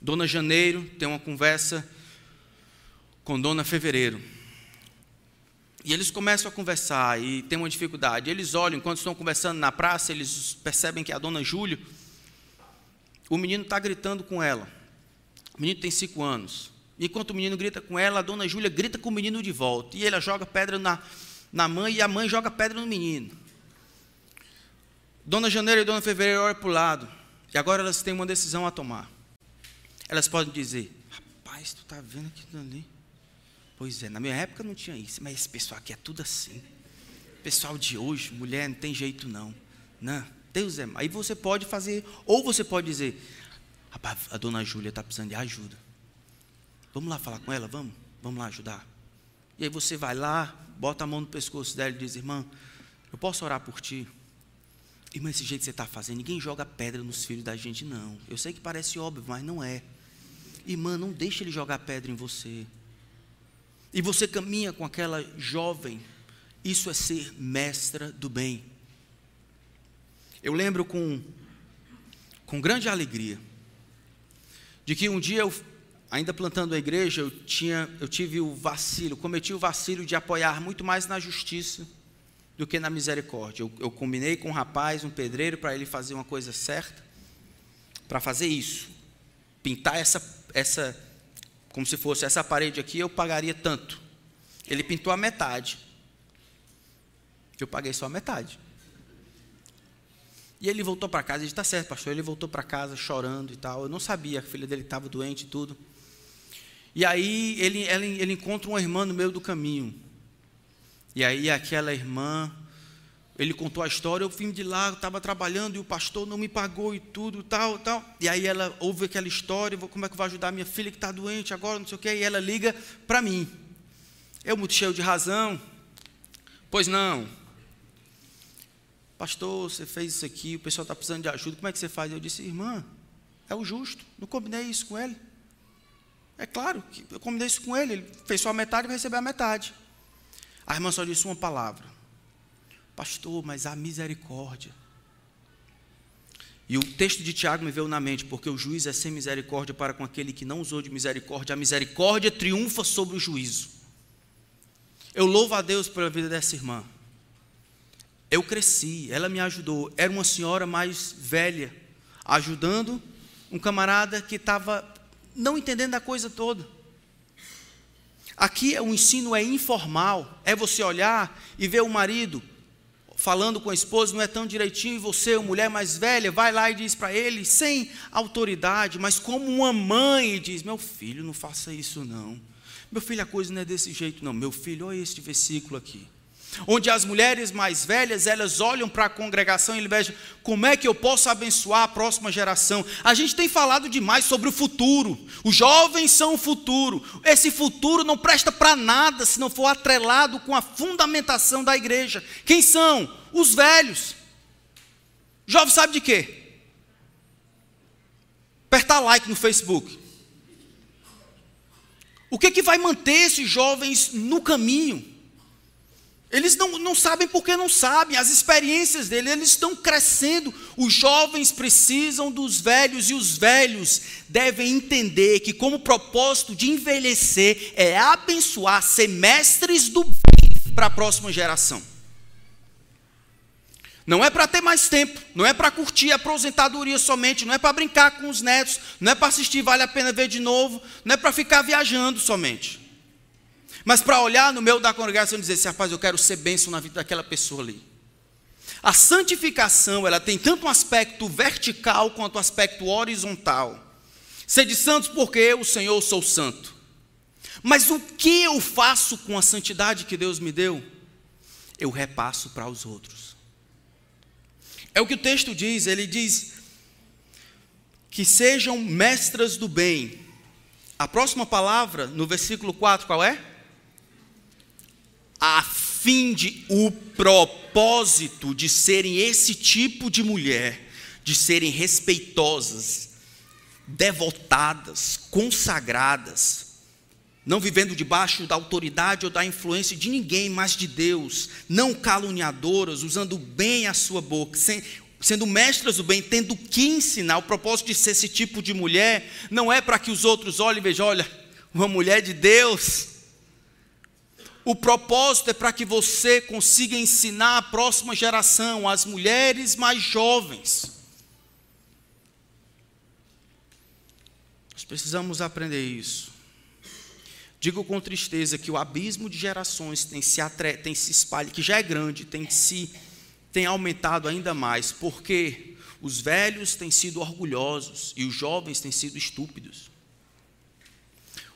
Dona Janeiro tem uma conversa com Dona Fevereiro. E eles começam a conversar e tem uma dificuldade. Eles olham, enquanto estão conversando na praça, eles percebem que a dona Júlia, o menino está gritando com ela. O menino tem cinco anos. Enquanto o menino grita com ela, a dona Júlia grita com o menino de volta. E ela joga pedra na, na mãe e a mãe joga pedra no menino. Dona Janeiro e Dona Fevereiro olham para o lado. E agora elas têm uma decisão a tomar. Elas podem dizer: Rapaz, tu está vendo aquilo ali? Pois é, na minha época não tinha isso, mas esse pessoal aqui é tudo assim. Pessoal de hoje, mulher, não tem jeito não. Não, Deus é. Aí você pode fazer, ou você pode dizer, rapaz, a dona Júlia está precisando de ajuda. Vamos lá falar com ela, vamos? Vamos lá ajudar. E aí você vai lá, bota a mão no pescoço dela e diz, irmã, eu posso orar por ti? Irmã, esse jeito que você está fazendo, ninguém joga pedra nos filhos da gente, não. Eu sei que parece óbvio, mas não é. Irmã, não deixe ele jogar pedra em você e você caminha com aquela jovem, isso é ser mestra do bem. Eu lembro com, com grande alegria de que um dia eu, ainda plantando a igreja, eu, tinha, eu tive o vacilo, cometi o vacilo de apoiar muito mais na justiça do que na misericórdia. Eu, eu combinei com um rapaz, um pedreiro, para ele fazer uma coisa certa, para fazer isso, pintar essa, essa como se fosse essa parede aqui, eu pagaria tanto. Ele pintou a metade. Eu paguei só a metade. E ele voltou para casa, ele está certo, pastor. Ele voltou para casa chorando e tal. Eu não sabia, a filha dele estava doente e tudo. E aí ele, ele, ele encontra uma irmã no meio do caminho. E aí aquela irmã ele contou a história, eu vim de lá, estava trabalhando e o pastor não me pagou e tudo, tal, tal. E aí ela ouve aquela história, como é que vai ajudar minha filha que está doente agora, não sei o quê, e ela liga para mim. Eu muito cheio de razão. Pois não. Pastor, você fez isso aqui, o pessoal está precisando de ajuda, como é que você faz? Eu disse, irmã, é o justo, não combinei isso com ele. É claro, que eu combinei isso com ele, ele fez só a metade e vai receber a metade. A irmã só disse uma palavra. Pastor, mas há misericórdia. E o texto de Tiago me veio na mente, porque o juiz é sem misericórdia para com aquele que não usou de misericórdia. A misericórdia triunfa sobre o juízo. Eu louvo a Deus pela vida dessa irmã. Eu cresci, ela me ajudou. Era uma senhora mais velha, ajudando um camarada que estava não entendendo a coisa toda. Aqui o ensino é informal, é você olhar e ver o marido falando com a esposa, não é tão direitinho, e você, mulher mais velha, vai lá e diz para ele, sem autoridade, mas como uma mãe, e diz: Meu filho, não faça isso não. Meu filho, a coisa não é desse jeito, não. Meu filho, olha este versículo aqui. Onde as mulheres mais velhas, elas olham para a congregação e vejam como é que eu posso abençoar a próxima geração. A gente tem falado demais sobre o futuro. Os jovens são o futuro. Esse futuro não presta para nada se não for atrelado com a fundamentação da igreja. Quem são? Os velhos. Jovem sabe de quê? Apertar like no Facebook. O que, que vai manter esses jovens no caminho? Eles não, não sabem porque não sabem, as experiências deles, eles estão crescendo. Os jovens precisam dos velhos e os velhos devem entender que, como propósito de envelhecer, é abençoar, ser mestres do bem para a próxima geração. Não é para ter mais tempo, não é para curtir a aposentadoria somente, não é para brincar com os netos, não é para assistir Vale a Pena Ver de novo, não é para ficar viajando somente. Mas para olhar no meio da congregação e dizer assim, rapaz, eu quero ser bênção na vida daquela pessoa ali. A santificação, ela tem tanto um aspecto vertical quanto um aspecto horizontal. Sede santos porque eu, Senhor, sou santo. Mas o que eu faço com a santidade que Deus me deu? Eu repasso para os outros. É o que o texto diz, ele diz que sejam mestras do bem. A próxima palavra, no versículo 4, qual é? A fim de o propósito de serem esse tipo de mulher, de serem respeitosas, devotadas, consagradas, não vivendo debaixo da autoridade ou da influência de ninguém, mas de Deus, não caluniadoras, usando bem a sua boca, sendo mestras do bem, tendo que ensinar. O propósito de ser esse tipo de mulher não é para que os outros olhem e vejam, olha, uma mulher de Deus o propósito é para que você consiga ensinar a próxima geração, as mulheres mais jovens. Nós precisamos aprender isso. Digo com tristeza que o abismo de gerações tem se, atre... tem se espalhado, que já é grande, tem se tem aumentado ainda mais, porque os velhos têm sido orgulhosos e os jovens têm sido estúpidos.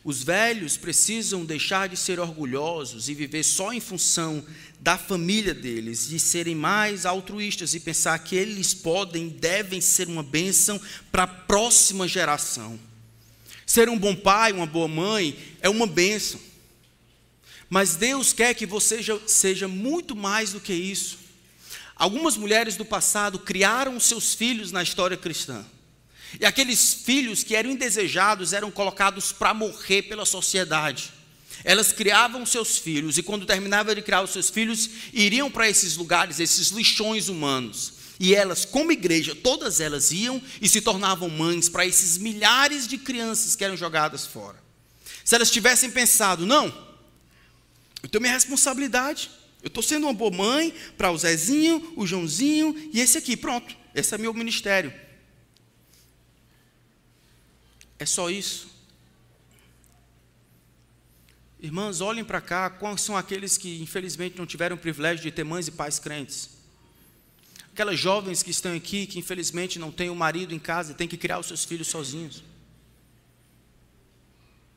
Os velhos precisam deixar de ser orgulhosos e viver só em função da família deles, e serem mais altruístas e pensar que eles podem e devem ser uma bênção para a próxima geração. Ser um bom pai, uma boa mãe é uma bênção. Mas Deus quer que você seja muito mais do que isso. Algumas mulheres do passado criaram seus filhos na história cristã. E aqueles filhos que eram indesejados eram colocados para morrer pela sociedade. Elas criavam seus filhos e quando terminavam de criar os seus filhos, iriam para esses lugares, esses lixões humanos. E elas, como igreja, todas elas iam e se tornavam mães para esses milhares de crianças que eram jogadas fora. Se elas tivessem pensado, não, eu tenho minha responsabilidade, eu estou sendo uma boa mãe para o Zezinho, o Joãozinho e esse aqui, pronto, esse é meu ministério. É só isso. Irmãs, olhem para cá, quais são aqueles que infelizmente não tiveram o privilégio de ter mães e pais crentes? Aquelas jovens que estão aqui, que infelizmente não têm o marido em casa e têm que criar os seus filhos sozinhos.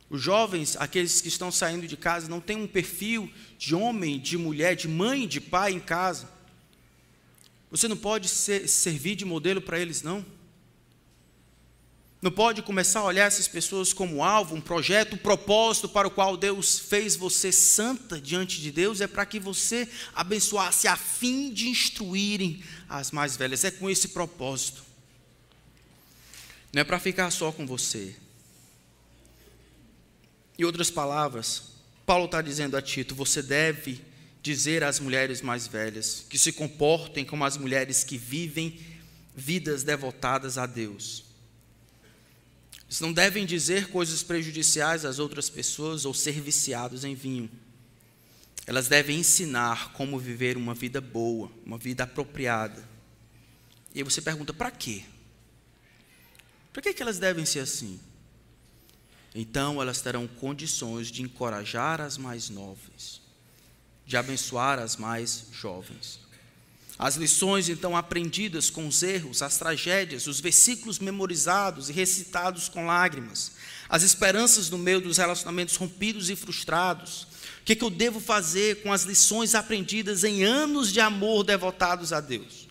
Os jovens, aqueles que estão saindo de casa, não têm um perfil de homem, de mulher, de mãe, de pai em casa. Você não pode ser, servir de modelo para eles, não. Não pode começar a olhar essas pessoas como alvo, um projeto, um propósito para o qual Deus fez você santa diante de Deus, é para que você abençoasse a fim de instruírem as mais velhas. É com esse propósito. Não é para ficar só com você. Em outras palavras, Paulo está dizendo a Tito: você deve dizer às mulheres mais velhas que se comportem como as mulheres que vivem vidas devotadas a Deus eles não devem dizer coisas prejudiciais às outras pessoas ou ser viciados em vinho. Elas devem ensinar como viver uma vida boa, uma vida apropriada. E aí você pergunta: para quê? Para que, que elas devem ser assim? Então elas terão condições de encorajar as mais novas, de abençoar as mais jovens. As lições então aprendidas com os erros, as tragédias, os versículos memorizados e recitados com lágrimas, as esperanças no meio dos relacionamentos rompidos e frustrados, O que, que eu devo fazer com as lições aprendidas em anos de amor devotados a Deus?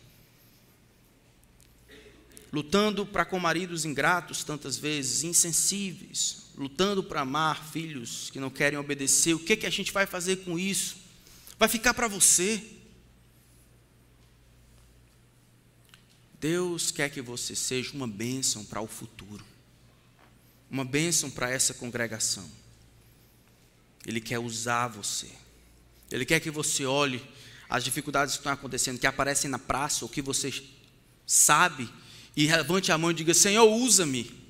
Lutando para com maridos ingratos, tantas vezes, insensíveis, lutando para amar filhos que não querem obedecer, o que, que a gente vai fazer com isso? Vai ficar para você. Deus quer que você seja uma bênção para o futuro, uma bênção para essa congregação. Ele quer usar você, Ele quer que você olhe as dificuldades que estão acontecendo, que aparecem na praça, ou que você sabe, e levante a mão e diga: Senhor, usa-me.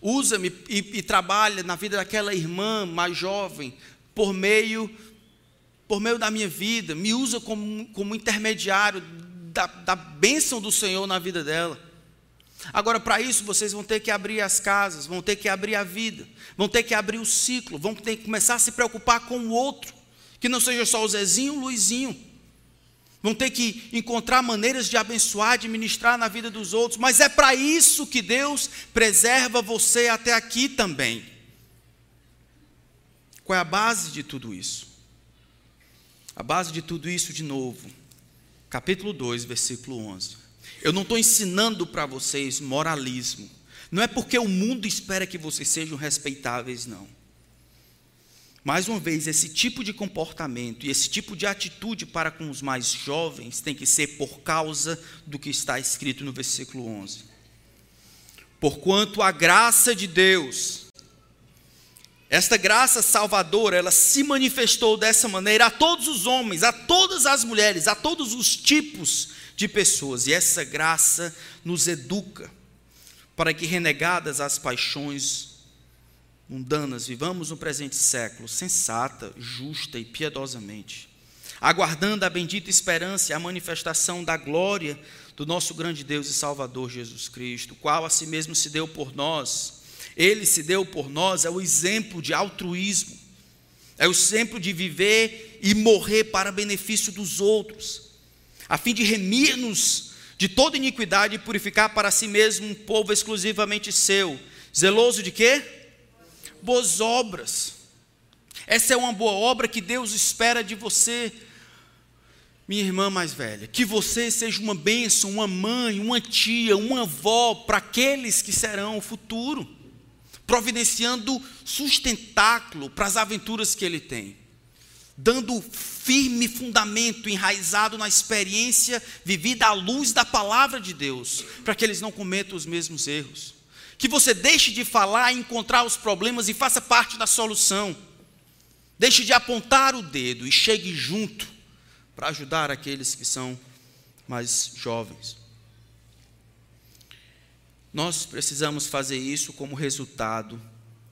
Usa-me e, e trabalha na vida daquela irmã mais jovem, por meio, por meio da minha vida, me usa como, como intermediário da, da bênção do Senhor na vida dela. Agora, para isso, vocês vão ter que abrir as casas, vão ter que abrir a vida, vão ter que abrir o ciclo, vão ter que começar a se preocupar com o outro, que não seja só o Zezinho, o Luizinho. Vão ter que encontrar maneiras de abençoar, de ministrar na vida dos outros, mas é para isso que Deus preserva você até aqui também. Qual é a base de tudo isso? A base de tudo isso, de novo, capítulo 2, versículo 11. Eu não estou ensinando para vocês moralismo. Não é porque o mundo espera que vocês sejam respeitáveis, não. Mais uma vez, esse tipo de comportamento e esse tipo de atitude para com os mais jovens tem que ser por causa do que está escrito no versículo 11. Porquanto a graça de Deus esta graça salvadora, ela se manifestou dessa maneira a todos os homens, a todas as mulheres, a todos os tipos de pessoas. E essa graça nos educa para que, renegadas as paixões mundanas, vivamos no presente século sensata, justa e piedosamente, aguardando a bendita esperança e a manifestação da glória do nosso grande Deus e Salvador Jesus Cristo, qual a si mesmo se deu por nós ele se deu por nós, é o exemplo de altruísmo, é o exemplo de viver e morrer para benefício dos outros, a fim de remir-nos de toda iniquidade e purificar para si mesmo um povo exclusivamente seu, zeloso de quê? Boas obras. Essa é uma boa obra que Deus espera de você, minha irmã mais velha, que você seja uma bênção, uma mãe, uma tia, uma avó para aqueles que serão o futuro providenciando sustentáculo para as aventuras que ele tem, dando firme fundamento enraizado na experiência vivida à luz da palavra de Deus, para que eles não cometam os mesmos erros. Que você deixe de falar e encontrar os problemas e faça parte da solução. Deixe de apontar o dedo e chegue junto para ajudar aqueles que são mais jovens. Nós precisamos fazer isso como resultado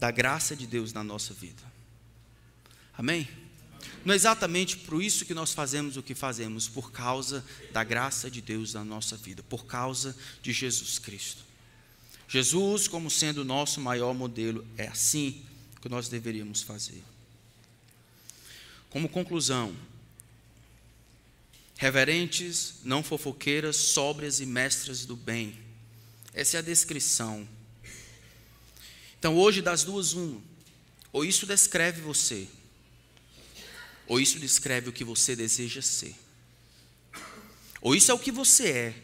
da graça de Deus na nossa vida. Amém? Não é exatamente por isso que nós fazemos o que fazemos, por causa da graça de Deus na nossa vida, por causa de Jesus Cristo. Jesus, como sendo o nosso maior modelo, é assim que nós deveríamos fazer. Como conclusão, reverentes, não fofoqueiras, sóbrias e mestras do bem essa é a descrição. Então, hoje, das duas, uma. Ou isso descreve você, ou isso descreve o que você deseja ser. Ou isso é o que você é,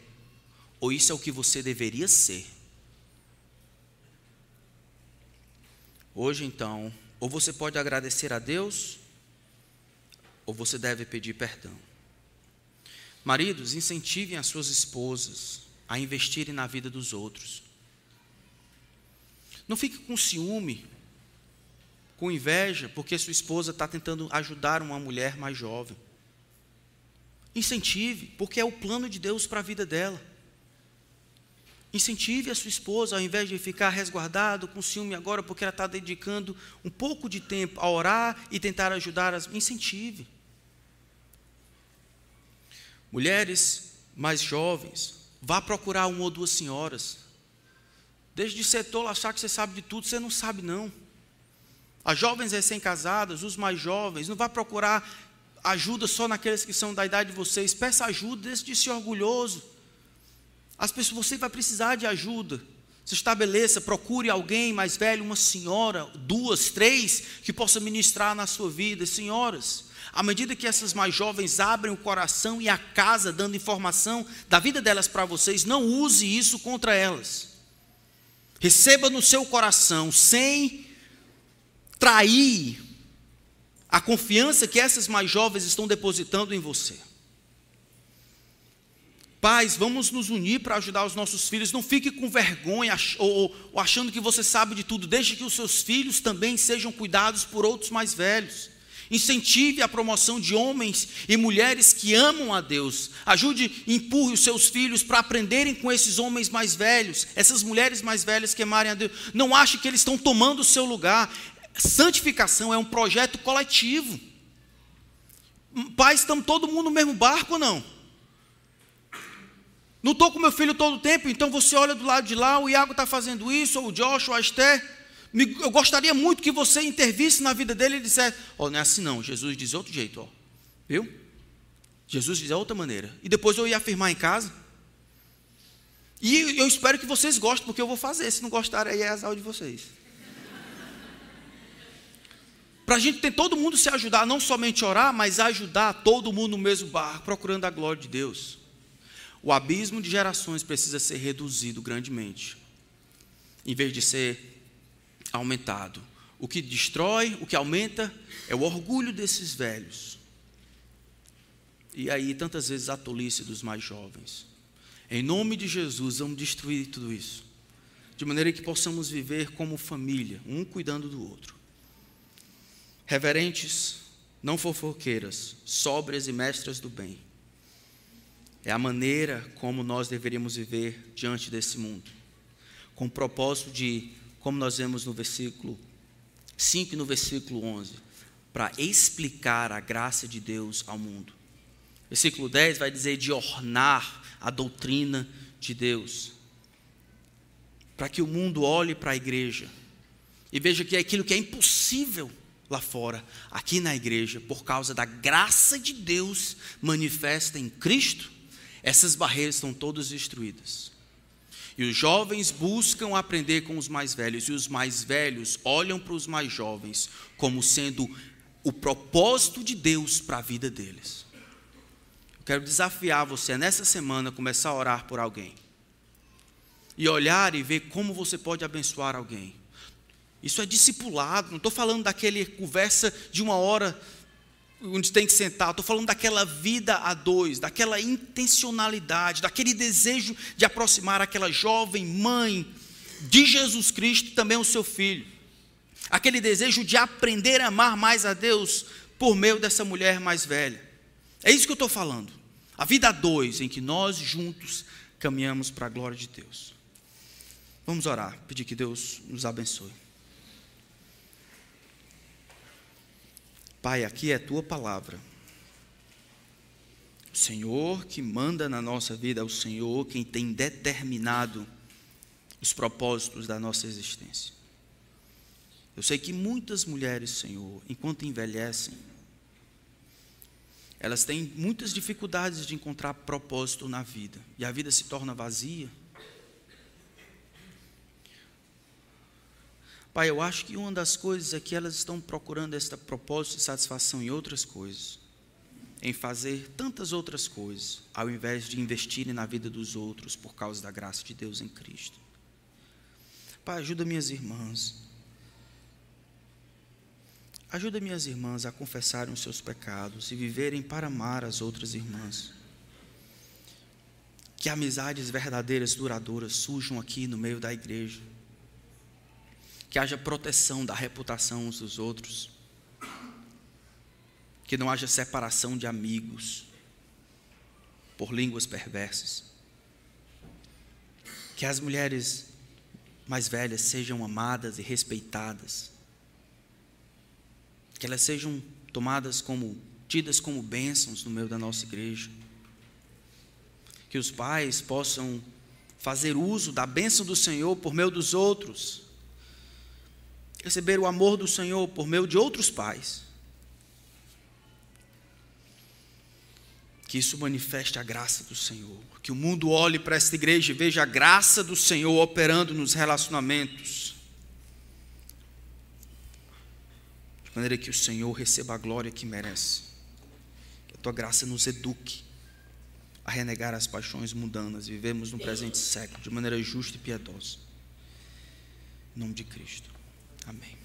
ou isso é o que você deveria ser. Hoje, então, ou você pode agradecer a Deus, ou você deve pedir perdão. Maridos, incentivem as suas esposas a investirem na vida dos outros. Não fique com ciúme, com inveja, porque sua esposa está tentando ajudar uma mulher mais jovem. Incentive, porque é o plano de Deus para a vida dela. Incentive a sua esposa, ao invés de ficar resguardado com ciúme agora, porque ela está dedicando um pouco de tempo a orar e tentar ajudar as. Incentive. Mulheres mais jovens, Vá procurar uma ou duas senhoras. Desde de ser tolo achar que você sabe de tudo, você não sabe não. As jovens recém-casadas, os mais jovens, não vá procurar ajuda só naqueles que são da idade de vocês. Peça ajuda, deixe de ser orgulhoso. As pessoas, você vai precisar de ajuda. Se estabeleça, procure alguém mais velho, uma senhora, duas, três, que possa ministrar na sua vida. Senhoras, à medida que essas mais jovens abrem o coração e a casa dando informação da vida delas para vocês, não use isso contra elas. Receba no seu coração, sem trair a confiança que essas mais jovens estão depositando em você. Pais, vamos nos unir para ajudar os nossos filhos. Não fique com vergonha ou, ou, achando que você sabe de tudo. Deixe que os seus filhos também sejam cuidados por outros mais velhos. Incentive a promoção de homens e mulheres que amam a Deus. Ajude, empurre os seus filhos para aprenderem com esses homens mais velhos, essas mulheres mais velhas que amarem a Deus. Não ache que eles estão tomando o seu lugar. Santificação é um projeto coletivo. Pais, estamos todo mundo no mesmo barco ou não? Não estou com meu filho todo o tempo, então você olha do lado de lá, o Iago está fazendo isso, ou o Joshua, a Esther. Eu gostaria muito que você intervisse na vida dele e dissesse: Ó, oh, não é assim não, Jesus diz outro jeito, ó. Viu? Jesus diz outra maneira. E depois eu ia afirmar em casa. E eu espero que vocês gostem, porque eu vou fazer. Se não gostarem, aí é azar de vocês. Para a gente ter todo mundo se ajudar, não somente orar, mas ajudar todo mundo no mesmo barco, procurando a glória de Deus. O abismo de gerações precisa ser reduzido grandemente, em vez de ser aumentado. O que destrói, o que aumenta, é o orgulho desses velhos. E aí, tantas vezes, a tolice dos mais jovens. Em nome de Jesus, vamos destruir tudo isso. De maneira que possamos viver como família, um cuidando do outro. Reverentes, não fofoqueiras, sóbrias e mestras do bem é a maneira como nós deveríamos viver diante desse mundo. Com o propósito de, como nós vemos no versículo 5 e no versículo 11, para explicar a graça de Deus ao mundo. Versículo 10 vai dizer de ornar a doutrina de Deus. Para que o mundo olhe para a igreja e veja que é aquilo que é impossível lá fora, aqui na igreja, por causa da graça de Deus manifesta em Cristo, essas barreiras estão todas destruídas. E os jovens buscam aprender com os mais velhos, e os mais velhos olham para os mais jovens como sendo o propósito de Deus para a vida deles. Eu quero desafiar você nessa semana começar a orar por alguém. E olhar e ver como você pode abençoar alguém. Isso é discipulado, não estou falando daquele conversa de uma hora onde tem que sentar, estou falando daquela vida a dois, daquela intencionalidade, daquele desejo de aproximar aquela jovem mãe de Jesus Cristo, também o seu filho. Aquele desejo de aprender a amar mais a Deus por meio dessa mulher mais velha. É isso que eu estou falando. A vida a dois, em que nós juntos caminhamos para a glória de Deus. Vamos orar, pedir que Deus nos abençoe. Pai, aqui é a tua palavra. O Senhor que manda na nossa vida, é o Senhor quem tem determinado os propósitos da nossa existência. Eu sei que muitas mulheres, Senhor, enquanto envelhecem, elas têm muitas dificuldades de encontrar propósito na vida, e a vida se torna vazia. Pai, eu acho que uma das coisas é que elas estão procurando esta propósito de satisfação em outras coisas, em fazer tantas outras coisas, ao invés de investirem na vida dos outros por causa da graça de Deus em Cristo. Pai, ajuda minhas irmãs. Ajuda minhas irmãs a confessarem os seus pecados e viverem para amar as outras irmãs. Que amizades verdadeiras, duradouras surjam aqui no meio da igreja que haja proteção da reputação uns dos outros, que não haja separação de amigos por línguas perversas, que as mulheres mais velhas sejam amadas e respeitadas, que elas sejam tomadas como, tidas como bênçãos no meio da nossa igreja, que os pais possam fazer uso da bênção do Senhor por meio dos outros, receber o amor do Senhor por meio de outros pais. Que isso manifeste a graça do Senhor. Que o mundo olhe para esta igreja e veja a graça do Senhor operando nos relacionamentos. De maneira que o Senhor receba a glória que merece. Que a tua graça nos eduque a renegar as paixões mundanas. Vivemos no presente século de maneira justa e piedosa. Em nome de Cristo. Amém.